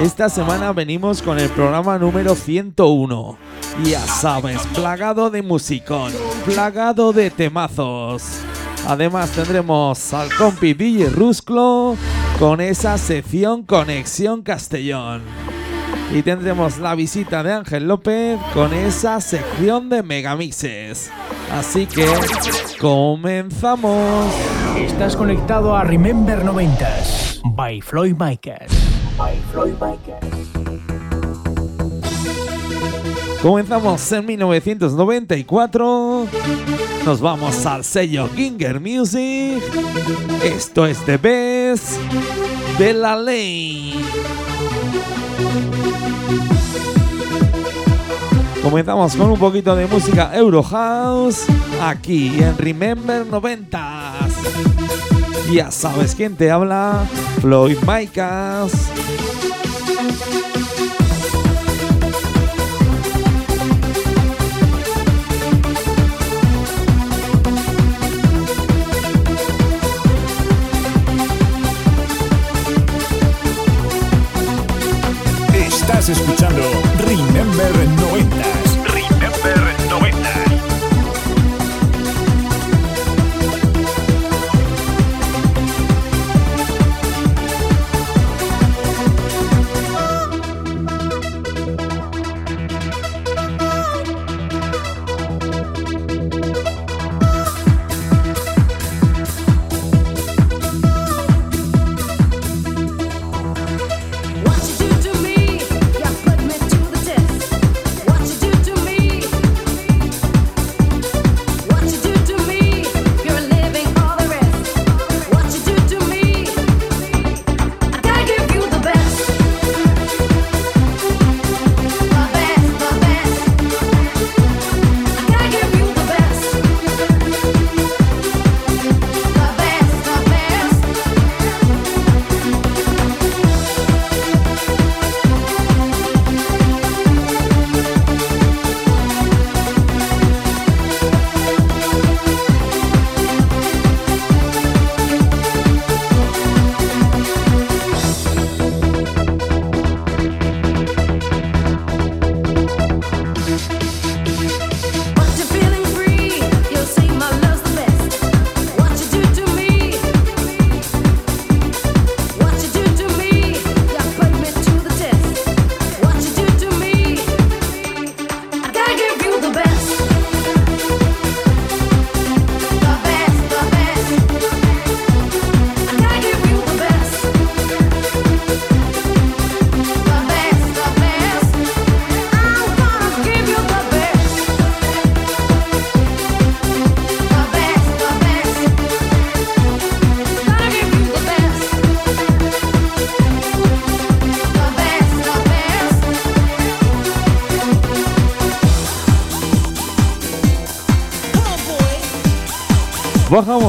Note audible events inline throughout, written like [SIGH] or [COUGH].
Esta semana venimos con el programa número 101. Ya sabes, plagado de musicón, plagado de temazos. Además tendremos al compi DJ Rusclo con esa sección Conexión Castellón. Y tendremos la visita de Ángel López con esa sección de megamixes. Así que comenzamos. Estás conectado a Remember 90s by Floyd Micas. Comenzamos en 1994. Nos vamos al sello Ginger Music. Esto es The Best de la Ley. Comenzamos con un poquito de música Eurohouse aquí en Remember 90s. Ya sabes quién te habla, Floyd Micas. Estás escuchando Remember 90s.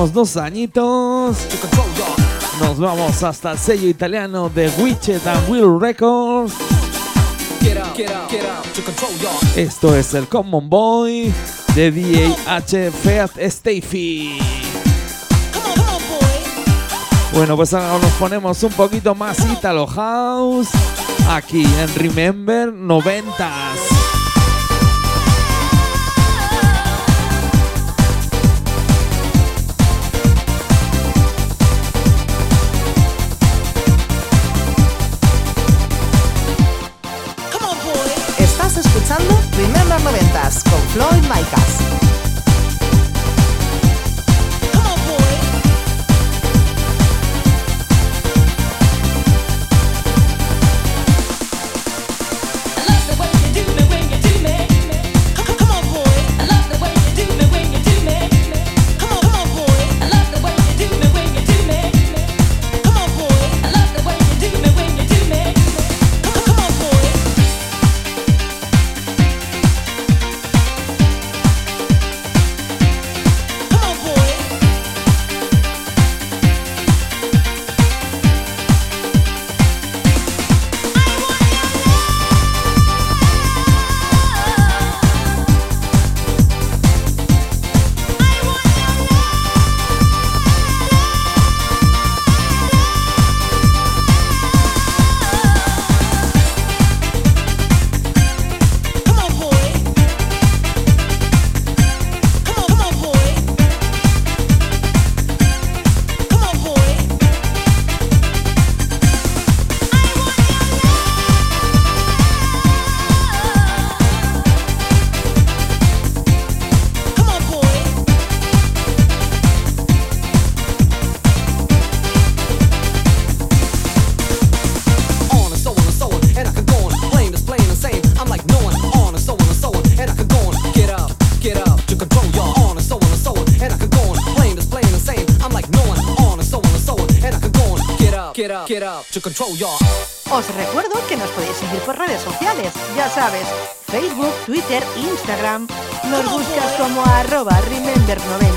Dos añitos. Nos vamos hasta el sello italiano de Witchet and Will Records. Esto es el Common Boy de DAH Stafy. Bueno, pues ahora nos ponemos un poquito más Italo House aquí en Remember 90s. Jazz con Floyd Micas. Os recuerdo que nos podéis seguir por redes sociales, ya sabes, Facebook, Twitter, Instagram. Nos buscas como arroba remember90.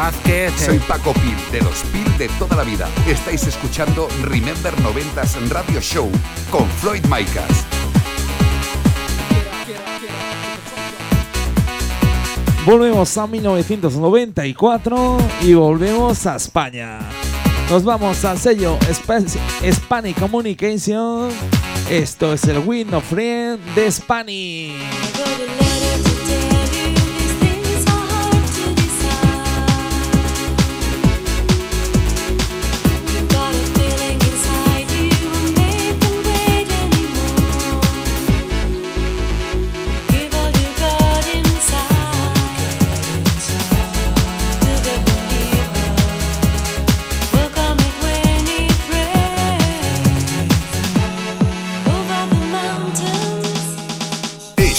Eh. Soy Paco Pil, de los Pil de toda la vida. Estáis escuchando Remember 90s Radio Show con Floyd Micas. Volvemos a 1994 y volvemos a España. Nos vamos al sello Spanish Communication. Esto es el Win of Friend de Spanish.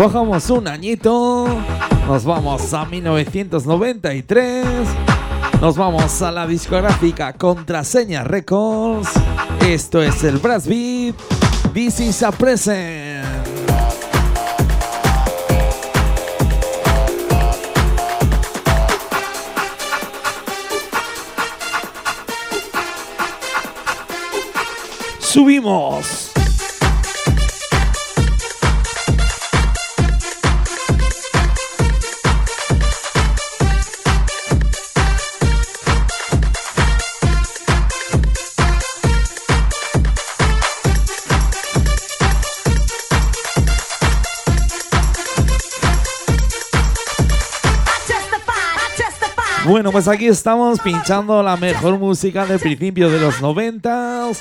Bajamos un añito, nos vamos a 1993, nos vamos a la discográfica Contraseña Records. Esto es el Brass Beat. This is a present. Subimos. Bueno, pues aquí estamos pinchando la mejor música del principio de los noventas.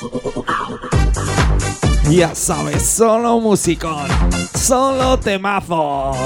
Ya sabes, solo musicón, solo temazos.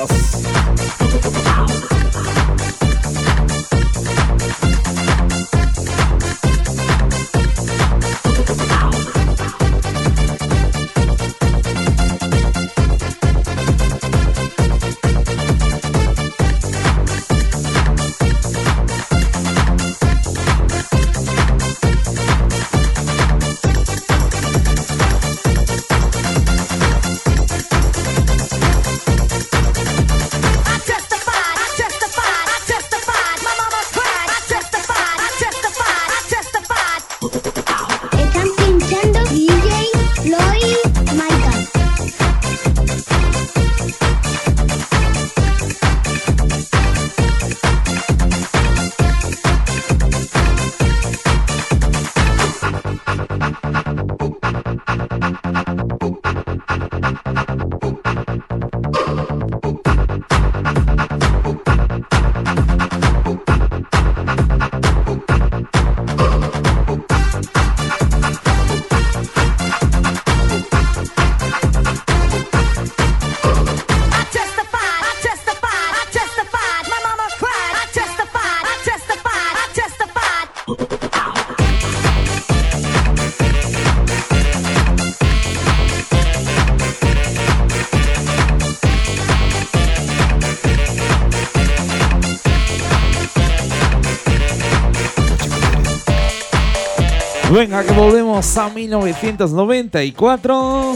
Venga, que volvemos a 1994.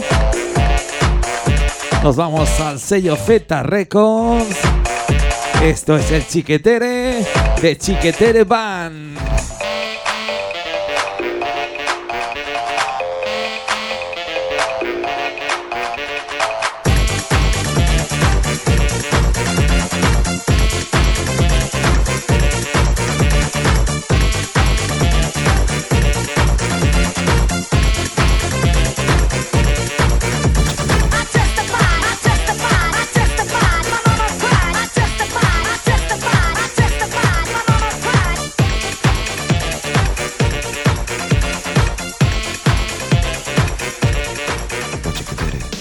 Nos vamos al sello Z Records. Esto es el Chiquetere de Chiquetere Band.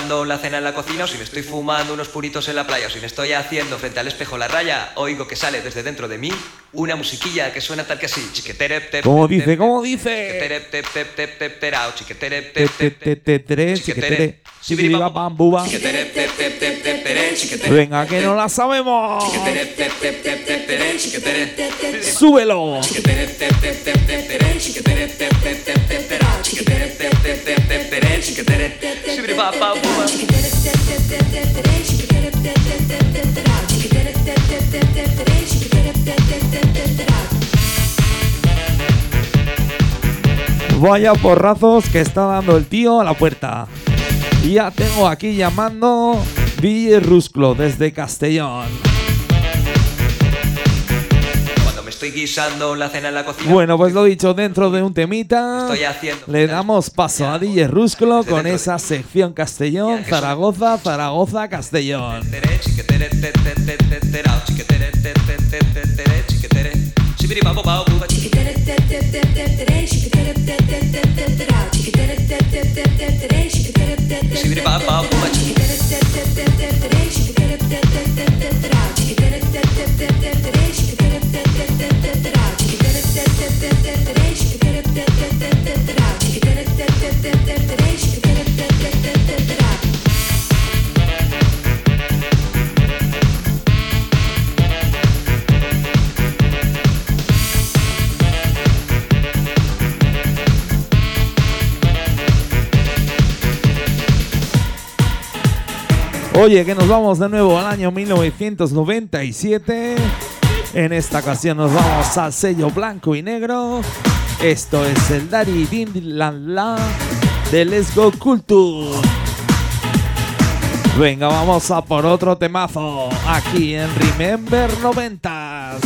Guisando la cena en la cocina o si me estoy fumando unos puritos en la playa o si me estoy haciendo frente al espejo la raya, oigo que sale desde dentro de mí una musiquilla que suena tal que así. ¿Cómo dice? ¿Cómo dice? Venga, que no la sabemos. Súbelo. Vaya porrazos que está dando el tío a la puerta. Ya tengo aquí llamando DJ Rusclo desde Castellón. Cuando me estoy guisando la cena en la cocina. Bueno, pues lo dicho, dentro de un temita, Estoy haciendo. le damos paso a DJ Rusclo con esa sección Castellón, Zaragoza, Zaragoza, Castellón. Şibiri baba baba. Oye, que nos vamos de nuevo al año 1997. En esta ocasión nos vamos al sello blanco y negro. Esto es el Dari Din La La de Let's Go Culture. Venga, vamos a por otro temazo aquí en Remember 90.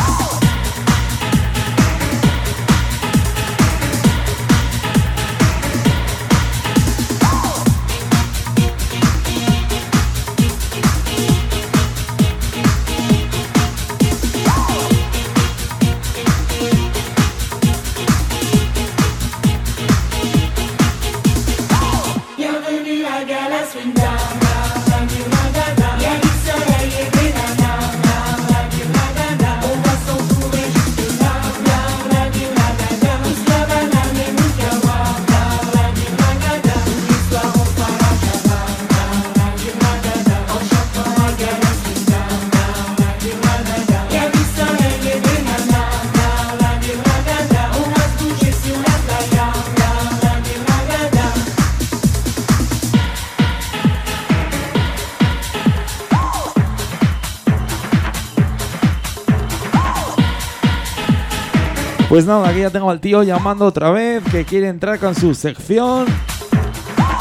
Pues nada, aquí ya tengo al tío llamando otra vez que quiere entrar con su sección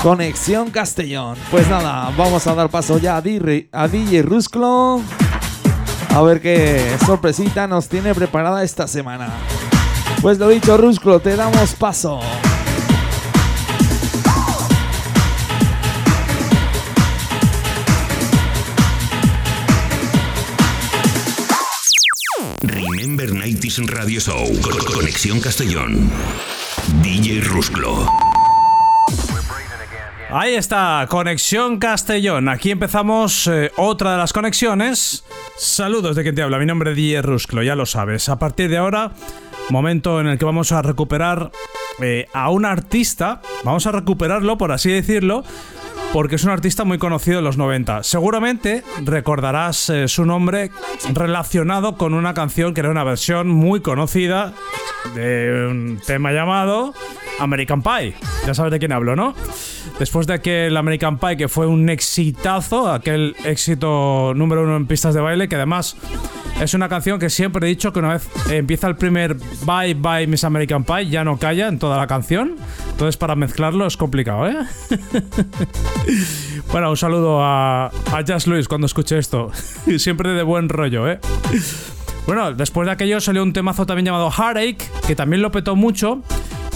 Conexión Castellón. Pues nada, vamos a dar paso ya a, DJ a Rusclo. A ver qué sorpresita nos tiene preparada esta semana. Pues lo dicho, Rusclo, te damos paso. Remember 90s Radio Show. Con- Conexión Castellón. DJ Rusclo. Ahí está, Conexión Castellón. Aquí empezamos eh, otra de las conexiones. Saludos de quien te habla, mi nombre es DJ Rusclo, ya lo sabes. A partir de ahora, momento en el que vamos a recuperar eh, a un artista. Vamos a recuperarlo, por así decirlo, porque es un artista muy conocido en los 90. Seguramente recordarás eh, su nombre relacionado con una canción que era una versión muy conocida de un tema llamado American Pie. Ya sabes de quién hablo, ¿no? Después de aquel American Pie que fue un exitazo, aquel éxito número uno en pistas de baile, que además es una canción que siempre he dicho que una vez empieza el primer Bye Bye Miss American Pie, ya no calla en toda la canción. Entonces para mezclarlo es complicado, ¿eh? [LAUGHS] [LAUGHS] bueno, un saludo a, a Jazz Luis cuando escuche esto. [LAUGHS] siempre de buen rollo, ¿eh? Bueno, después de aquello salió un temazo también llamado Heartache, que también lo petó mucho.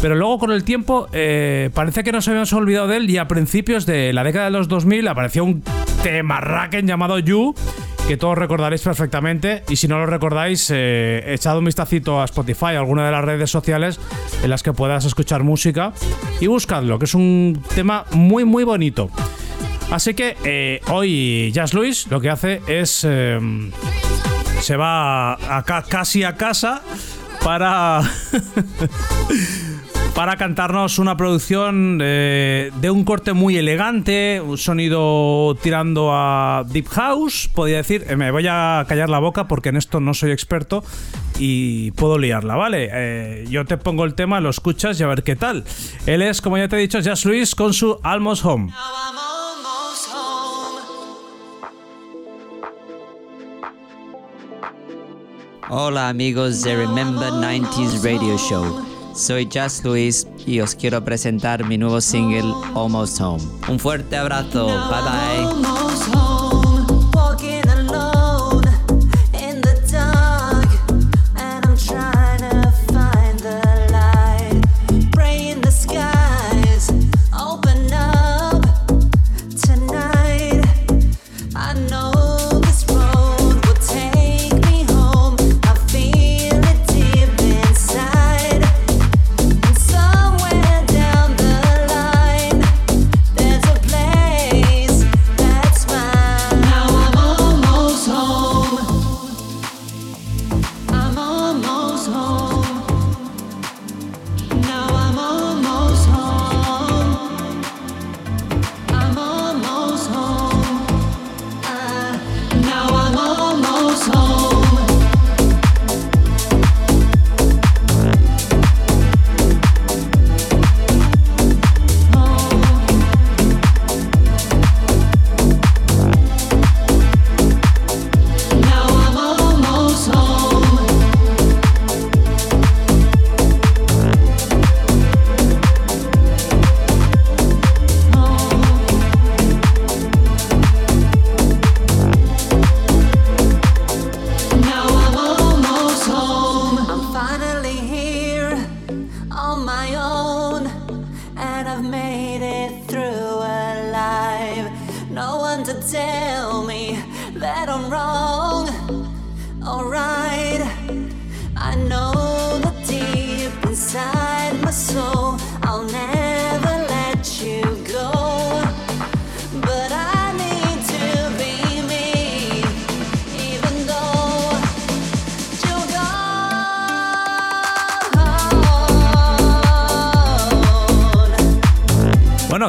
Pero luego con el tiempo eh, parece que nos habíamos olvidado de él y a principios de la década de los 2000 apareció un tema raken llamado You, que todos recordaréis perfectamente. Y si no lo recordáis, eh, echad un vistacito a Spotify, a alguna de las redes sociales en las que puedas escuchar música y buscadlo, que es un tema muy muy bonito. Así que eh, hoy Jazz Luis lo que hace es... eh, se va casi a casa para [LAUGHS] [LAUGHS] para cantarnos una producción eh, de un corte muy elegante, un sonido tirando a deep house, podría decir. Eh, me voy a callar la boca porque en esto no soy experto y puedo liarla, ¿vale? Eh, yo te pongo el tema, lo escuchas y a ver qué tal. Él es, como ya te he dicho, Jazz Luis con su Almost Home. Hola amigos de Remember 90s Radio Show. Soy Just Luis y os quiero presentar mi nuevo single Almost Home. Un fuerte abrazo. Bye bye.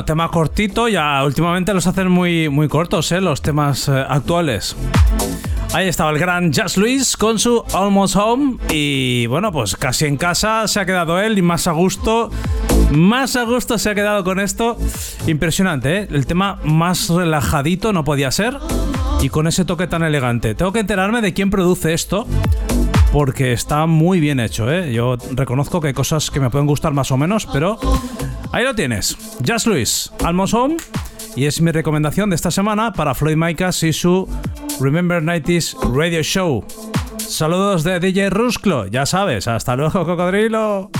Tema cortito, ya últimamente los hacen muy, muy cortos, ¿eh? los temas eh, actuales. Ahí estaba el gran Just Luis con su Almost Home y bueno, pues casi en casa se ha quedado él y más a gusto, más a gusto se ha quedado con esto. Impresionante, ¿eh? El tema más relajadito no podía ser y con ese toque tan elegante. Tengo que enterarme de quién produce esto porque está muy bien hecho, ¿eh? Yo reconozco que hay cosas que me pueden gustar más o menos, pero ahí lo tienes. Just Luis, Almost Home. Y es mi recomendación de esta semana para Floyd Micas y su Remember 90s Radio Show. Saludos de DJ Rusclo, ya sabes. Hasta luego, cocodrilo.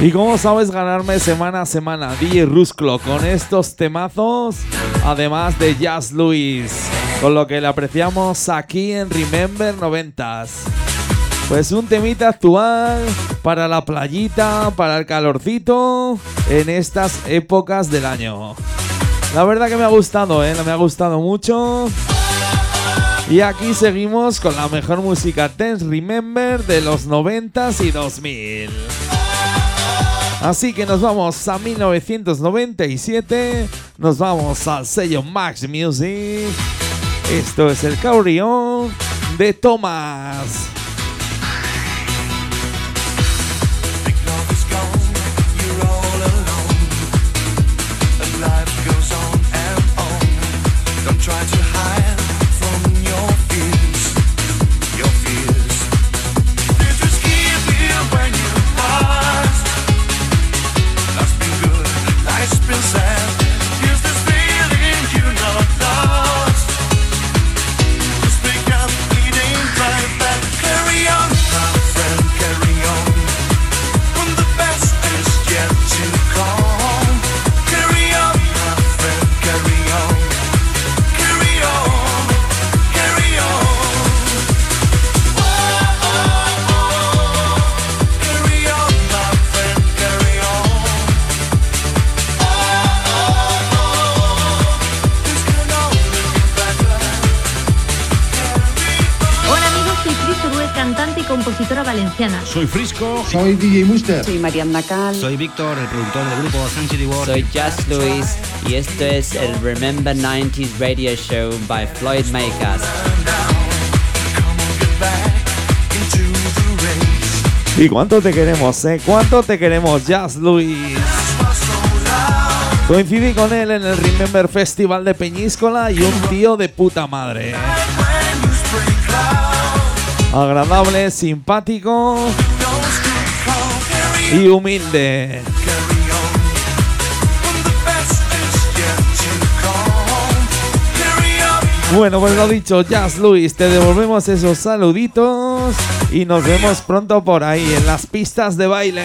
¿Y cómo sabes ganarme semana a semana? DJ Rusclo con estos temazos, además de Jazz Luis, con lo que le apreciamos aquí en Remember 90s. Pues un temita actual para la playita, para el calorcito en estas épocas del año. La verdad que me ha gustado, ¿eh? Me ha gustado mucho. Y aquí seguimos con la mejor música Dance Remember de los 90s y 2000. Así que nos vamos a 1997, nos vamos al sello Max Music. Esto es el Caurión de Thomas. Valenciana. Soy Frisco. Soy DJ Muster. Soy Mariana Cal. Soy Víctor, el productor del grupo Sanctuary World. Soy Just Luis y esto es el Remember 90s Radio Show by Floyd Makers. ¿Y cuánto te queremos, eh? ¿Cuánto te queremos, Jazz Luis? Coincidí con él en el Remember Festival de Peñíscola y un tío de puta madre. Agradable, simpático y humilde. Bueno, pues lo dicho, Jazz Luis, te devolvemos esos saluditos y nos vemos pronto por ahí en las pistas de baile.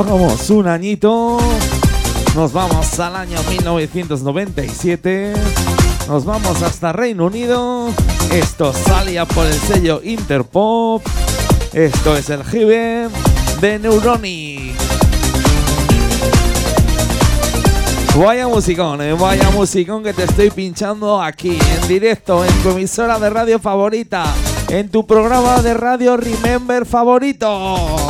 Pongamos un añito. Nos vamos al año 1997. Nos vamos hasta Reino Unido. Esto salía por el sello Interpop. Esto es el Jive de Neuronic. Vaya musicón, eh, vaya musicón que te estoy pinchando aquí en directo en tu emisora de radio favorita, en tu programa de radio Remember favorito.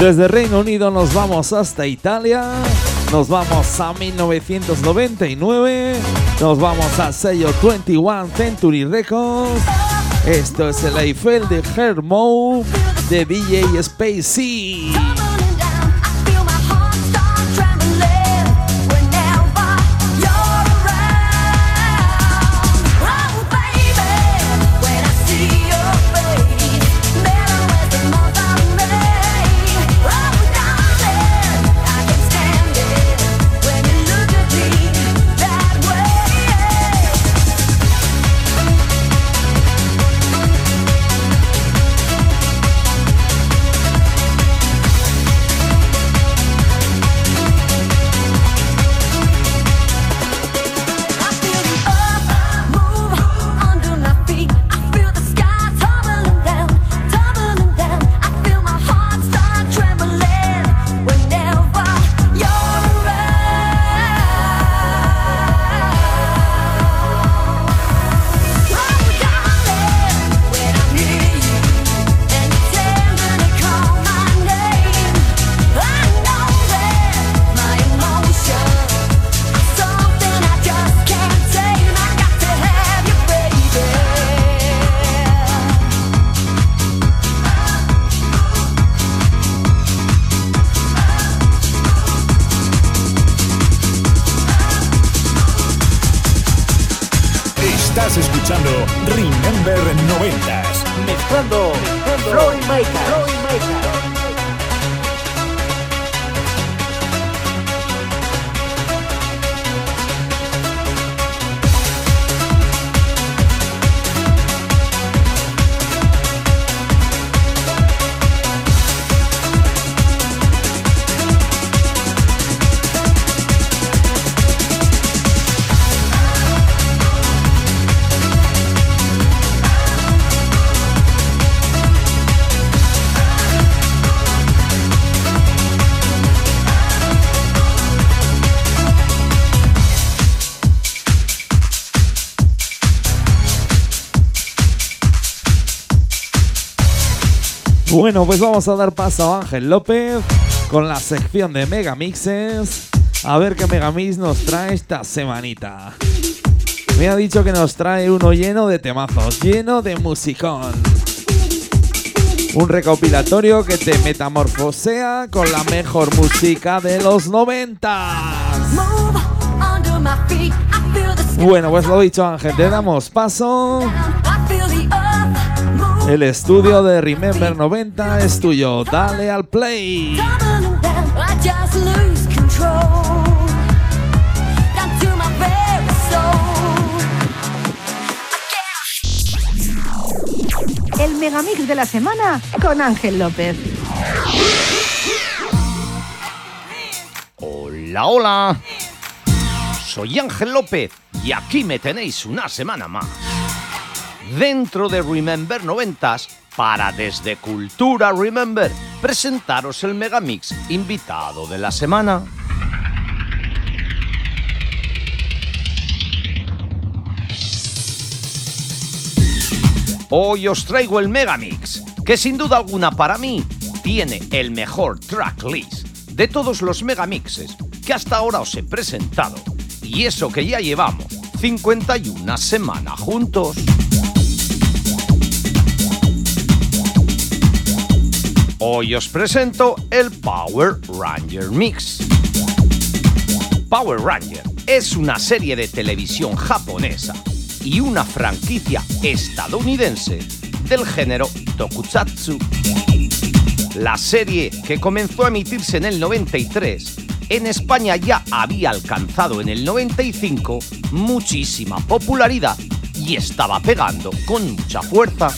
Desde Reino Unido nos vamos hasta Italia. Nos vamos a 1999. Nos vamos al sello 21 Century Records. Esto es el Eiffel de Hermo de DJ Spacey. Bueno, pues vamos a dar paso a Ángel López con la sección de Megamixes. A ver qué Megamix nos trae esta semanita. Me ha dicho que nos trae uno lleno de temazos, lleno de musicón. Un recopilatorio que te metamorfosea con la mejor música de los 90. Under my feet, I feel the sky. Bueno, pues lo dicho Ángel, te damos paso. El estudio de Remember 90 es tuyo. Dale al play. El megamix de la semana con Ángel López. Hola, hola. Soy Ángel López y aquí me tenéis una semana más. Dentro de Remember 90s, para desde Cultura Remember, presentaros el Megamix invitado de la semana. Hoy os traigo el Megamix, que sin duda alguna para mí tiene el mejor tracklist de todos los Megamixes que hasta ahora os he presentado. Y eso que ya llevamos 51 semanas juntos. Hoy os presento el Power Ranger Mix. Power Ranger es una serie de televisión japonesa y una franquicia estadounidense del género tokusatsu. La serie, que comenzó a emitirse en el 93, en España ya había alcanzado en el 95 muchísima popularidad y estaba pegando con mucha fuerza.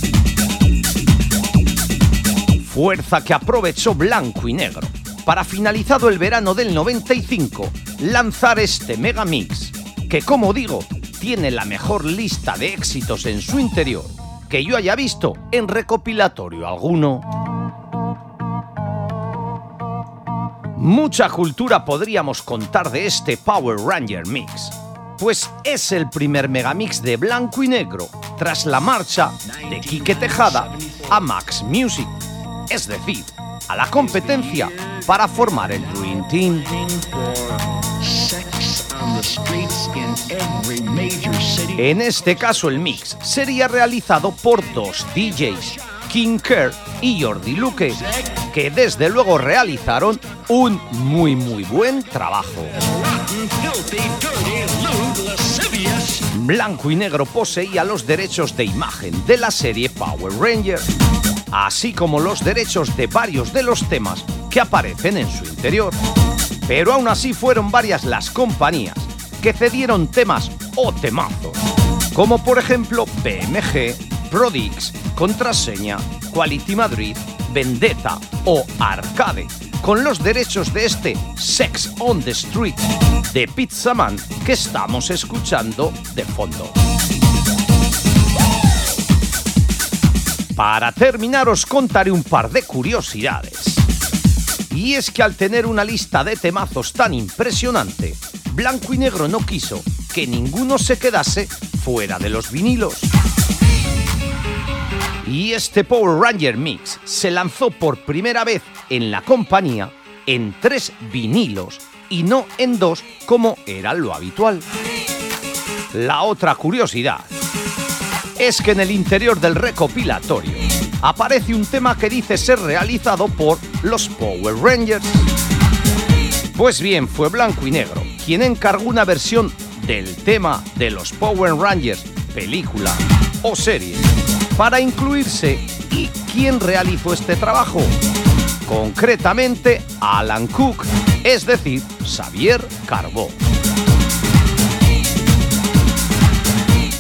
Fuerza que aprovechó Blanco y Negro para finalizado el verano del 95 lanzar este megamix que como digo tiene la mejor lista de éxitos en su interior que yo haya visto en recopilatorio alguno. Mucha cultura podríamos contar de este Power Ranger Mix, pues es el primer megamix de blanco y negro tras la marcha de Quique Tejada a Max Music, es decir, a la competencia para formar el Dream Team. En este caso el mix sería realizado por dos DJs, King Kerr y Jordi Luque, que desde luego realizaron un muy muy buen trabajo. Blanco y Negro poseía los derechos de imagen de la serie Power Ranger, así como los derechos de varios de los temas que aparecen en su interior. Pero aún así fueron varias las compañías que cedieron temas o temazos, como por ejemplo BMG, Prodix, Contraseña, Quality Madrid, Vendetta o Arcade, con los derechos de este Sex on the Street de Pizzaman que estamos escuchando de fondo. Para terminar os contaré un par de curiosidades. Y es que al tener una lista de temazos tan impresionante, Blanco y Negro no quiso que ninguno se quedase fuera de los vinilos. Y este Power Ranger Mix se lanzó por primera vez en la compañía en tres vinilos y no en dos como era lo habitual. La otra curiosidad es que en el interior del recopilatorio aparece un tema que dice ser realizado por los Power Rangers. Pues bien, fue Blanco y Negro quien encargó una versión del tema de los Power Rangers película o serie para incluirse y quién realizó este trabajo. Concretamente, Alan Cook, es decir, Xavier Carbó.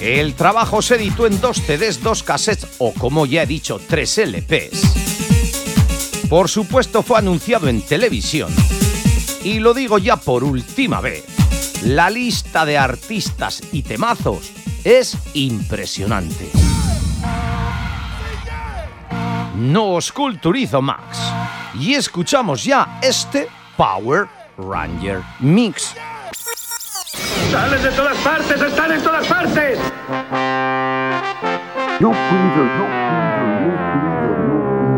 El trabajo se editó en dos CDs, dos cassettes o, como ya he dicho, tres LPs. Por supuesto, fue anunciado en televisión. Y lo digo ya por última vez. La lista de artistas y temazos es impresionante. No os culturizo más. Y escuchamos ya este Power Ranger Mix. ¡Salen de todas partes! ¡Están en todas partes!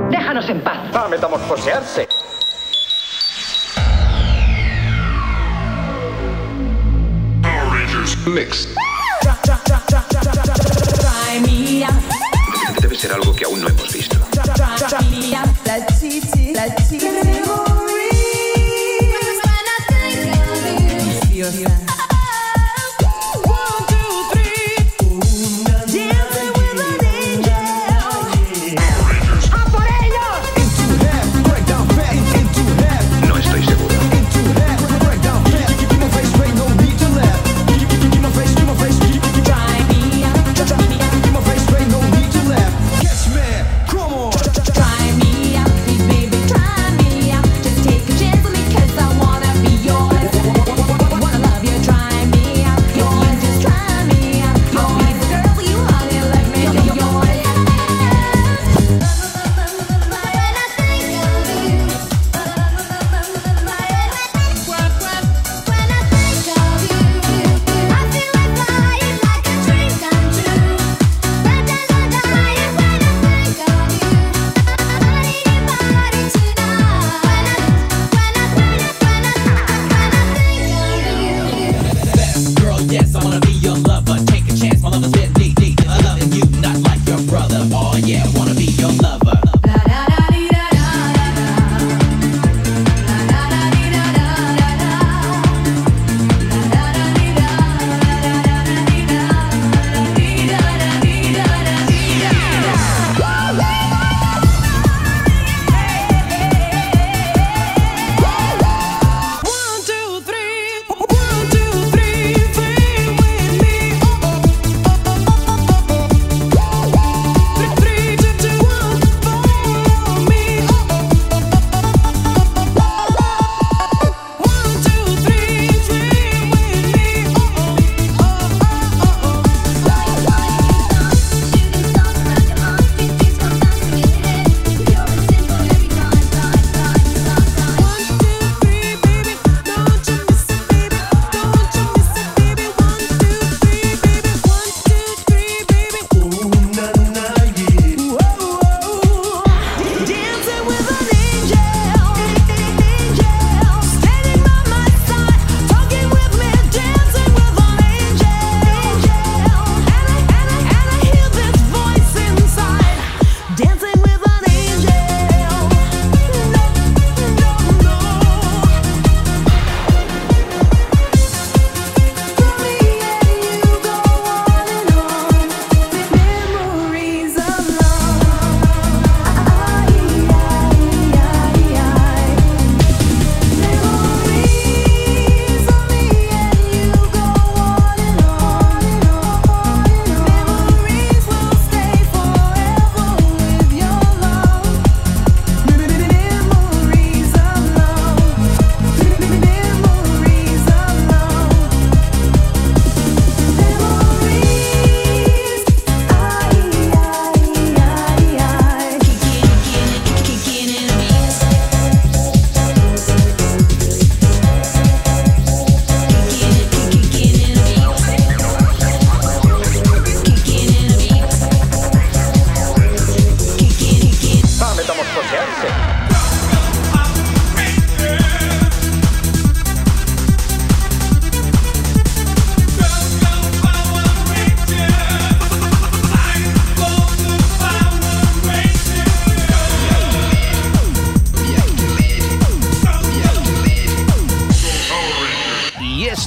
Déjanos en paz. ¡Va a metamorfosearse! Mix. Try me out. Debe ser algo que aún no hemos visto. La.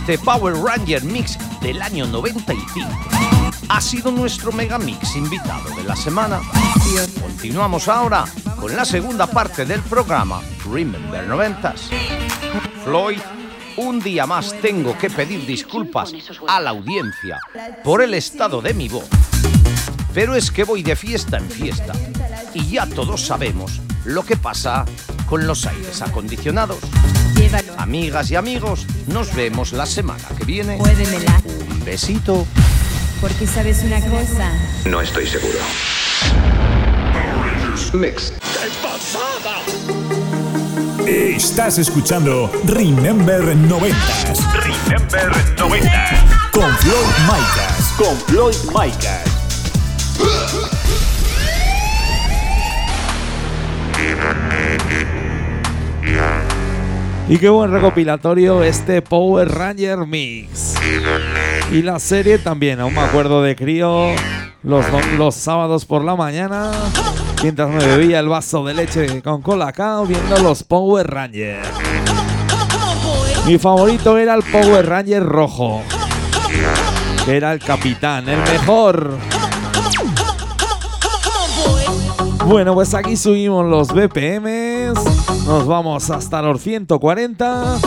Este Power Ranger Mix del año 95. Ha sido nuestro megamix invitado de la semana. Continuamos ahora con la segunda parte del programa Remember 90s. Floyd, un día más tengo que pedir disculpas a la audiencia por el estado de mi voz. Pero es que voy de fiesta en fiesta y ya todos sabemos lo que pasa con los aires acondicionados. Amigas y amigos, nos vemos la semana que viene. Muévemela. Un besito. Porque sabes una cosa. No estoy seguro. Mix. Estás escuchando Remember 90s. Remember 90 Con Floyd Micas. Con Floyd Micas. Y qué buen recopilatorio este Power Ranger Mix. Y la serie también, aún me acuerdo de crío los, los sábados por la mañana, mientras me bebía el vaso de leche con colacao viendo los Power Rangers. Mi favorito era el Power Ranger rojo, era el capitán, el mejor. Bueno, pues aquí subimos los BPMs. Nos vamos hasta los 140.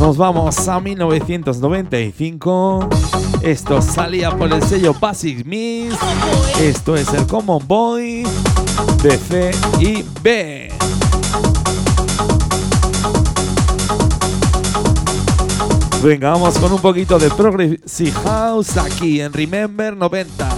Nos vamos a 1995. Esto salía por el sello Basic Mix. Esto es el Common Boy de C y B. Venga, vamos con un poquito de Progressive House aquí en Remember 90.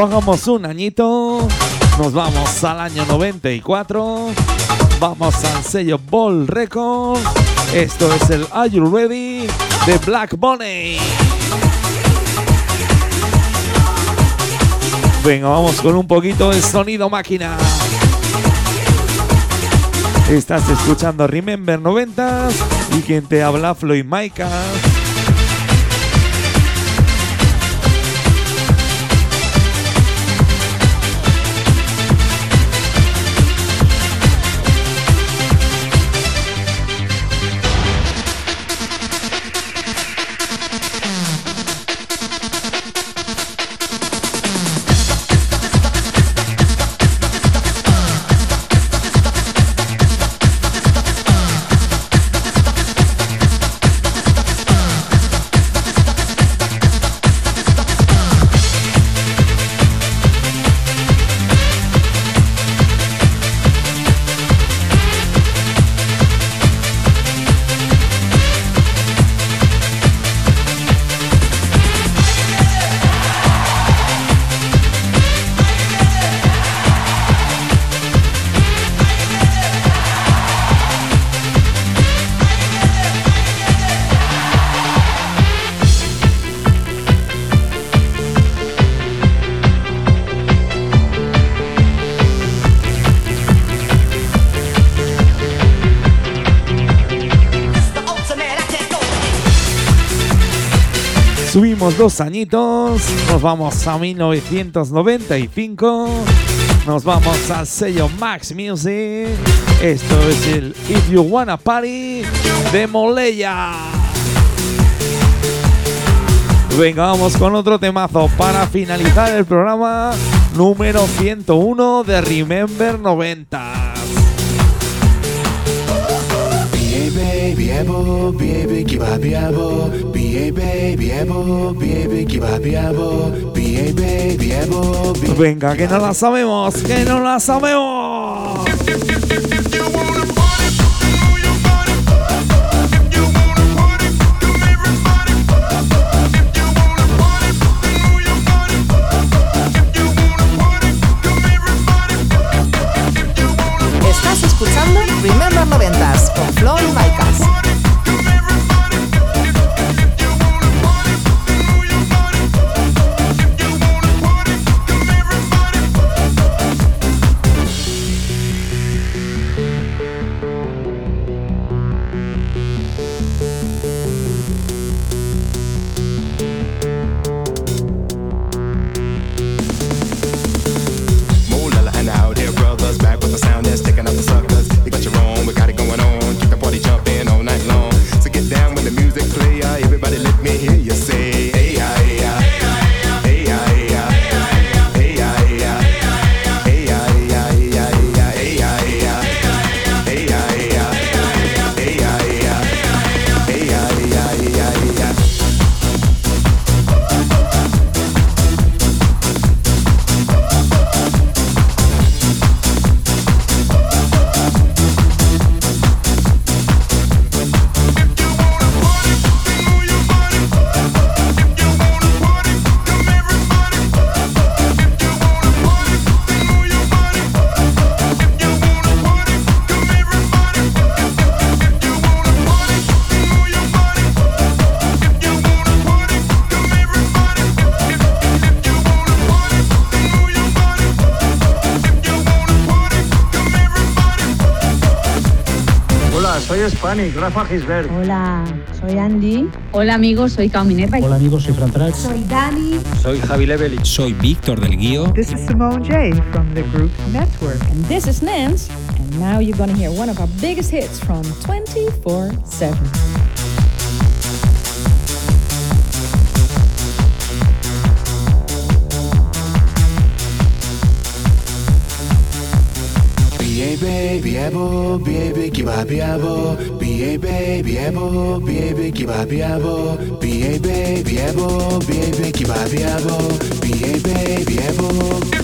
Pongamos un añito. Nos vamos al año 94. Vamos al sello Ball Records. Esto es el Are You Ready de Black Bunny. Venga, vamos con un poquito de sonido máquina. Estás escuchando Remember 90s y quien te habla Floyd Micas. Dos añitos. Nos vamos a 1995. Nos vamos al sello Max Music. Esto es el If You Wanna Party de Moleya. Venga, vamos con otro temazo para finalizar el programa número 101 de Remember 90. Biebo, biebe kibabiabo, biebe, biebo, biebe kibabiabo, biebe, biebo, biebe. Venga, que no la sabemos, que no la sabemos. Rafa Gisbert. Hola, soy Andy. Hola amigos, soy Cao Minerva. Hola amigos, soy Fran Trax. Soy Dani. Soy Javi Levelich. Soy Víctor del Guío. This is Simone J from the group Network. And this is Nance, and now you're gonna hear one of our biggest hits from able, be able, give up, be able, be able, be able, be able, give up, be able, be able, be able, be able, give up, be able, be able, be able.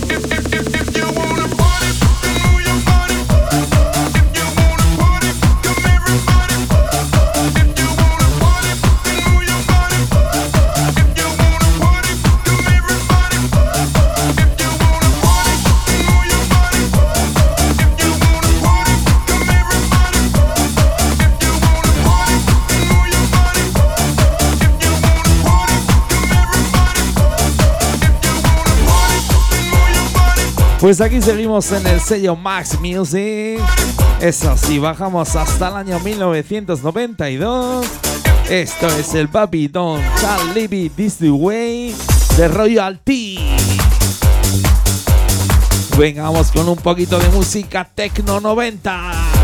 Pues aquí seguimos en el sello Max Music. Eso sí, bajamos hasta el año 1992. Esto es el Papi Don Charlie B. This the Way de Royalty. Venga, vamos con un poquito de música Tecno 90.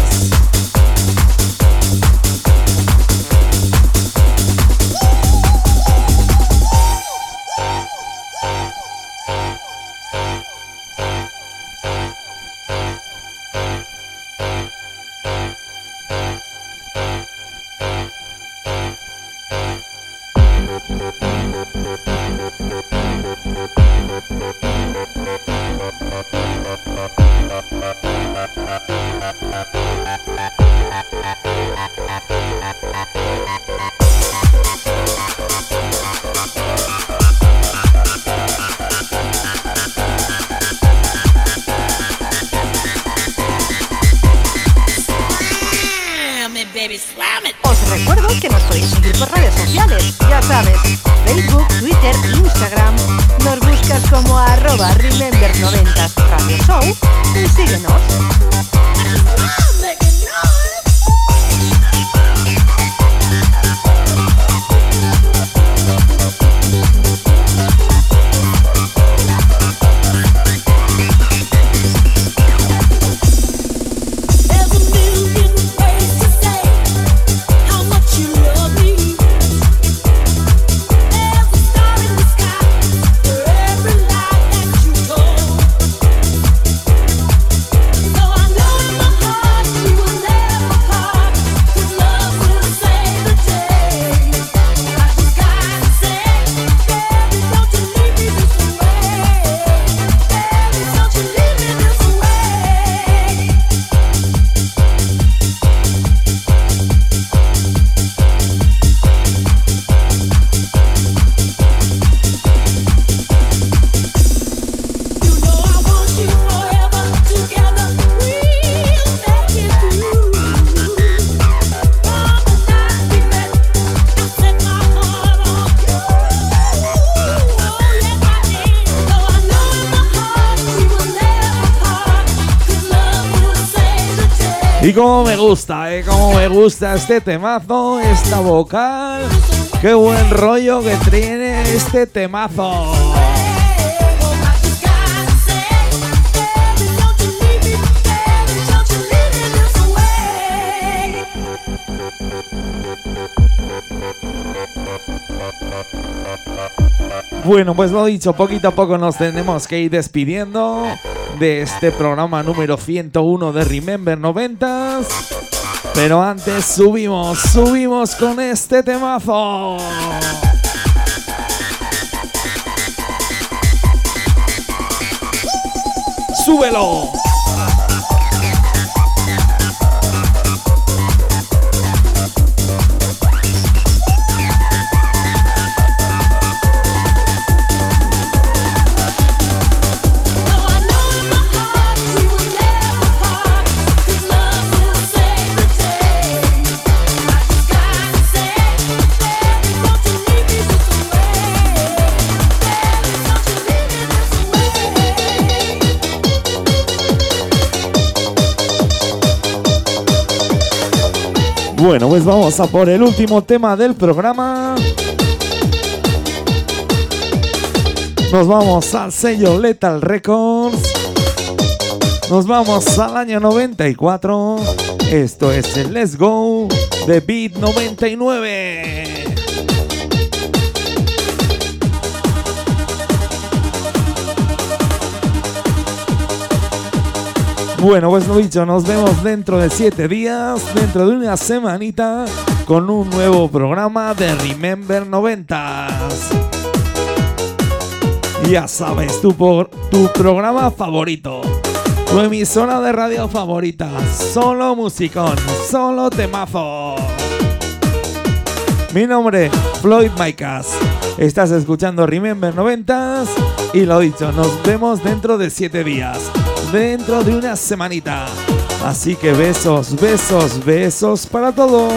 Y como me gusta, ¿eh? Como me gusta este temazo, esta vocal. Qué buen rollo que tiene este temazo. Bueno, pues lo dicho, poquito a poco nos tenemos que ir despidiendo de este programa número 101 de Remember 90s. Pero antes subimos, subimos con este temazo. ¡Súbelo! Bueno, pues vamos a por el último tema del programa. Nos vamos al sello Lethal Records. Nos vamos al año 94. Esto es el Let's Go de Beat 99. Bueno, pues lo dicho, nos vemos dentro de siete días, dentro de una semanita, con un nuevo programa de Remember 90s. Ya sabes, tu, por- tu programa favorito, tu emisora de radio favorita, solo musicón, solo temazo. Mi nombre, Floyd Micas. Estás escuchando Remember 90s y lo dicho, nos vemos dentro de siete días, dentro de una semanita. Así que besos, besos, besos para todos.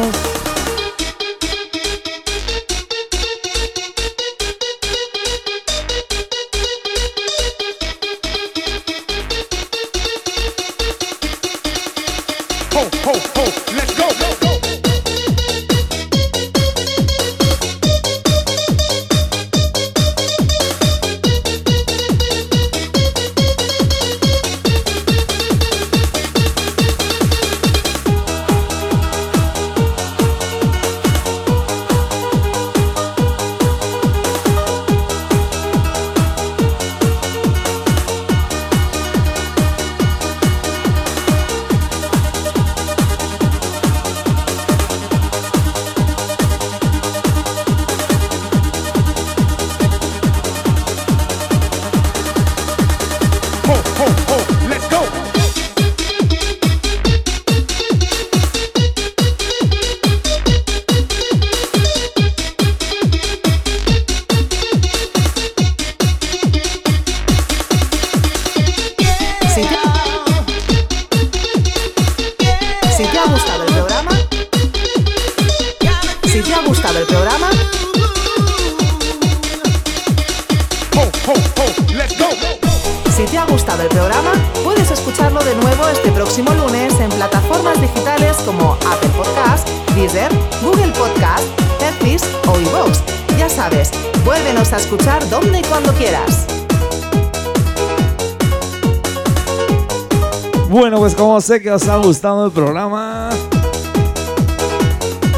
Sé que os ha gustado el programa,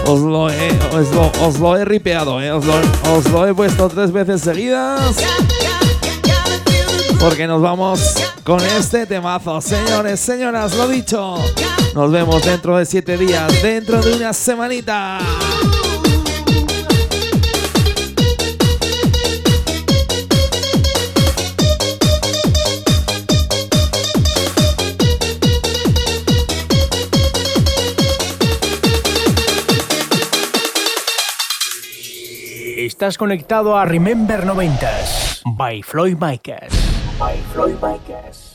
os lo he, os lo, os lo he ripeado, ¿eh? os, lo, os lo he puesto tres veces seguidas. Porque nos vamos con este temazo. Señores, señoras, lo dicho. Nos vemos dentro de siete días, dentro de una semanita. Estás conectado a Remember 90s by Floyd Micas. By Floyd Micas.